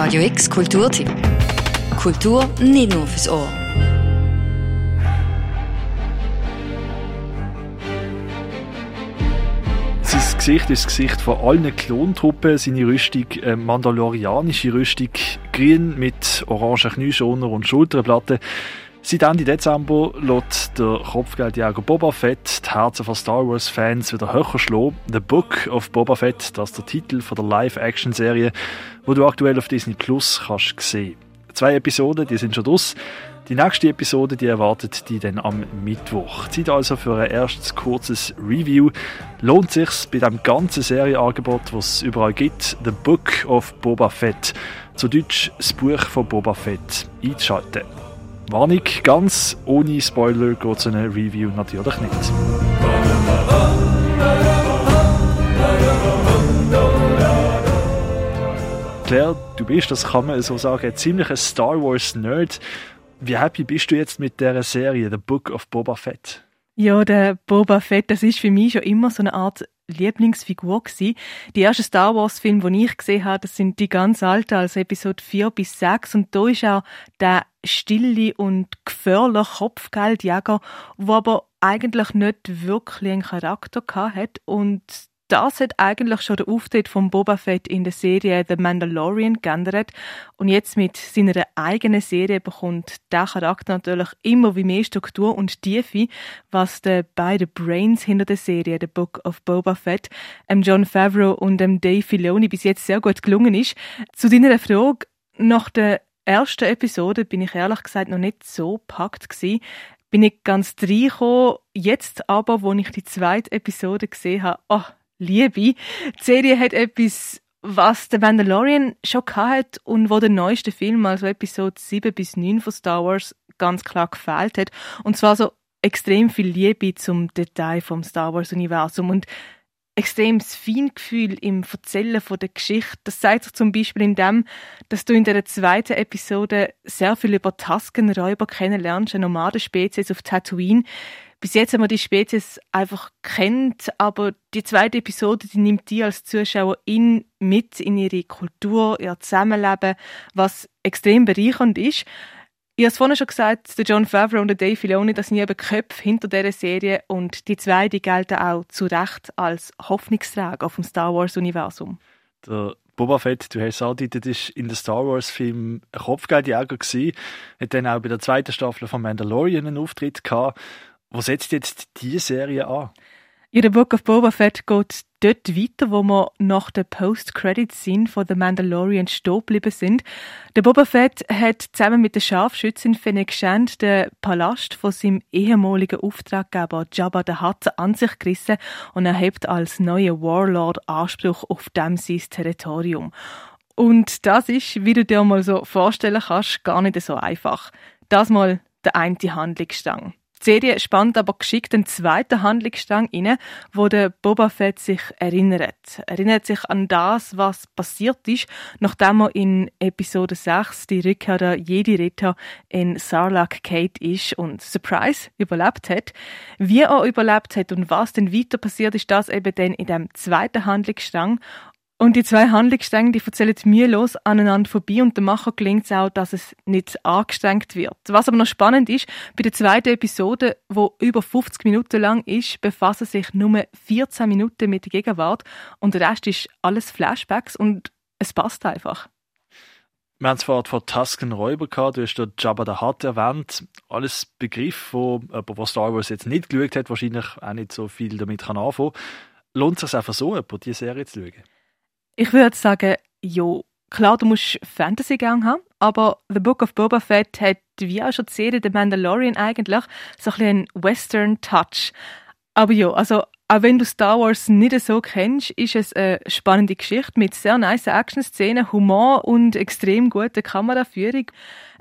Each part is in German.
Radio X Kulturtipp. Kultur nicht nur fürs Ohr. Sein Gesicht ist das Gesicht von allen Klontruppen. Seine Rüstung, äh, mandalorianische Rüstung, grün mit orangen Knieschoner und Schulterplatten. Seit Ende Dezember lässt der Kopfgeldjäger Boba Fett die Herzen von Star Wars-Fans wieder höher schlagen. The Book of Boba Fett, das ist der Titel von der Live-Action-Serie, wo du aktuell auf Disney Plus kannst sehen. Zwei Episoden, die sind schon draus. Die nächste Episode, die erwartet die dann am Mittwoch. Zeit also für ein erstes kurzes Review. Lohnt sich's bei dem ganzen Serienangebot, was es überall gibt, The Book of Boba Fett, zu Deutsch das Buch von Boba Fett, einzuschalten. Warnung, ganz ohne Spoiler geht so eine Review natürlich nicht. Claire, du bist, das kann man so sagen, ziemlich ein Star Wars Nerd. Wie happy bist du jetzt mit der Serie The Book of Boba Fett? Ja, der Boba Fett, das ist für mich schon immer so eine Art Lieblingsfigur gewesen. Die ersten Star Wars Filme, die ich gesehen habe, das sind die ganz alten, also Episode 4 bis 6 und da ist auch der stille und gefährliche Kopfgeldjäger, der aber eigentlich nicht wirklich einen Charakter hat und das hat eigentlich schon der Auftritt von Boba Fett in der Serie The Mandalorian geändert. Und jetzt mit seiner eigenen Serie bekommt der Charakter natürlich immer wie mehr Struktur und Tiefe, was den beiden Brains hinter der Serie, The Book of Boba Fett, ähm John Favreau und dem Dave Filoni bis jetzt sehr gut gelungen ist. Zu deiner Frage, nach der ersten Episode bin ich ehrlich gesagt noch nicht so packt gewesen bin ich ganz reingekommen. Jetzt aber, wo ich die zweite Episode gesehen habe, oh, Liebe. Die Serie hat etwas, was der Mandalorian schon hat und wo der neueste Film, also Episode 7 bis 9 von Star Wars, ganz klar gefehlt hat. Und zwar so extrem viel Liebe zum Detail vom Star Wars Universum und extremes Feingefühl im Erzählen von der Geschichte. Das zeigt sich zum Beispiel in dem, dass du in der zweiten Episode sehr viel über Taskenräuber kennenlernst, eine Nomadenspezies auf Tatooine, bis jetzt haben wir die Spezies einfach kennt, aber die zweite Episode, die nimmt die als Zuschauerin mit in ihre Kultur, ihr Zusammenleben, was extrem bereichernd ist. Ich habe es vorhin schon gesagt, der John Favreau und der Dave Filoni, das sind eben Köpfe hinter dieser Serie und die zwei, die gelten auch zu Recht als Hoffnungsträger auf dem Star Wars-Universum. Der Boba Fett, du hast es angedeutet, ist in den Star Wars-Film ein Kopfgeldjäger gewesen, hat dann auch bei der zweiten Staffel von Mandalorian einen Auftritt gehabt wo setzt jetzt diese Serie an? Ja, der Book of Boba Fett geht dort weiter, wo wir nach der Post-Credit-Scene von The Mandalorian stehen geblieben sind. Der Boba Fett hat zusammen mit der Scharfschützin Fennec Shand den Palast von seinem ehemaligen Auftraggeber Jabba the Hutt an sich gerissen und erhebt als neuer Warlord Anspruch auf dem sein Territorium. Und das ist, wie du dir mal so vorstellen kannst, gar nicht so einfach. Das mal der eine Handlungsstrang. Die Serie spannt aber geschickt den zweiten Handlungsstrang inne, wo der Boba Fett sich erinnert. Erinnert sich an das, was passiert ist, nachdem er in Episode 6 die Rückkehr der Jedi-Ritter in Sarlacc Kate ist und Surprise überlebt hat. Wie er überlebt hat und was denn weiter passiert ist, das eben dann in dem zweiten Handlungsstrang. Und die zwei Handlungsstränge, die erzählen mühelos aneinander vorbei und dem Macher gelingt es auch, dass es nicht angestrengt wird. Was aber noch spannend ist, bei der zweiten Episode, wo über 50 Minuten lang ist, befassen sich nur 14 Minuten mit der Gegenwart und der Rest ist alles Flashbacks und es passt einfach. Wir haben es vorhin von Tusken Räuber gehabt, du hast dort Jabba the Hutt erwähnt. Alles Begriff, wo jemand, der Star Wars jetzt nicht geschaut hat, wahrscheinlich auch nicht so viel damit kann anfangen kann. Lohnt es sich einfach so, jemand, diese Serie zu schauen? Ich würde sagen, ja, klar, du musst Fantasy-Gang haben, aber The Book of Boba Fett hat, wie auch schon die Serie The Mandalorian eigentlich, so ein einen Western-Touch. Aber ja, also auch wenn du Star Wars nicht so kennst, ist es eine spannende Geschichte mit sehr nice Action-Szenen, Humor und extrem guter Kameraführung.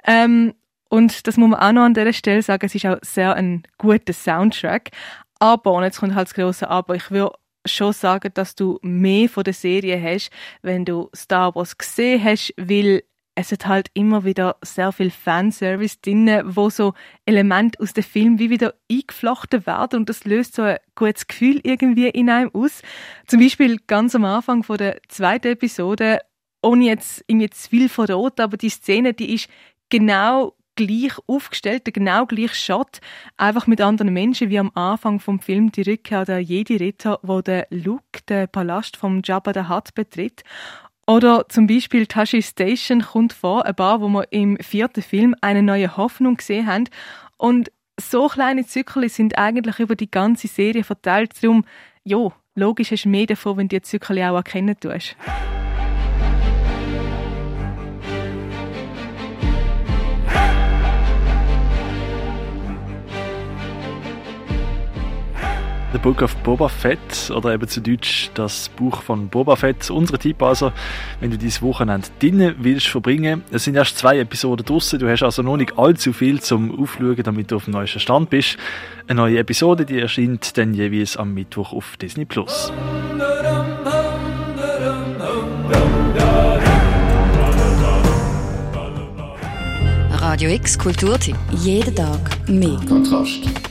Ähm, und das muss man auch noch an dieser Stelle sagen, es ist auch sehr ein guter Soundtrack. Aber, und jetzt kommt halt das große Aber, ich würde schon sagen, dass du mehr von der Serie hast, wenn du Star Wars gesehen hast, weil es hat halt immer wieder sehr viel Fanservice drin, wo so Elemente aus dem Film wie wieder eingeflochten werden und das löst so ein gutes Gefühl irgendwie in einem aus. Zum Beispiel ganz am Anfang von der zweiten Episode ohne jetzt irgendwie zu viel verraten, aber die Szene, die ist genau gleich aufgestellt, der genau gleiche Shot, einfach mit anderen Menschen, wie am Anfang vom Film die Rückkehr der Jedi-Ritter, wo der Luke den Palast vom Jabba the Hutt betritt. Oder zum Beispiel Tashi Station kommt vor, ein Bar, wo wir im vierten Film eine neue Hoffnung gesehen haben. Und so kleine Zyklen sind eigentlich über die ganze Serie verteilt. Darum, ja, logisch hast du mehr davon, wenn du die Zyklen auch erkennen tust. The Book of Boba Fett oder eben zu Deutsch das Buch von Boba Fett. Unsere Tipp also, wenn du dieses Wochenende drinnen willst verbringen. Es sind erst zwei Episoden draussen. Du hast also noch nicht allzu viel zum Aufschauen, damit du auf dem neuesten Stand bist. Eine neue Episode, die erscheint dann jeweils am Mittwoch auf Disney Plus. Radio X Kulturtipp. Jeden Tag mehr. Kontrast.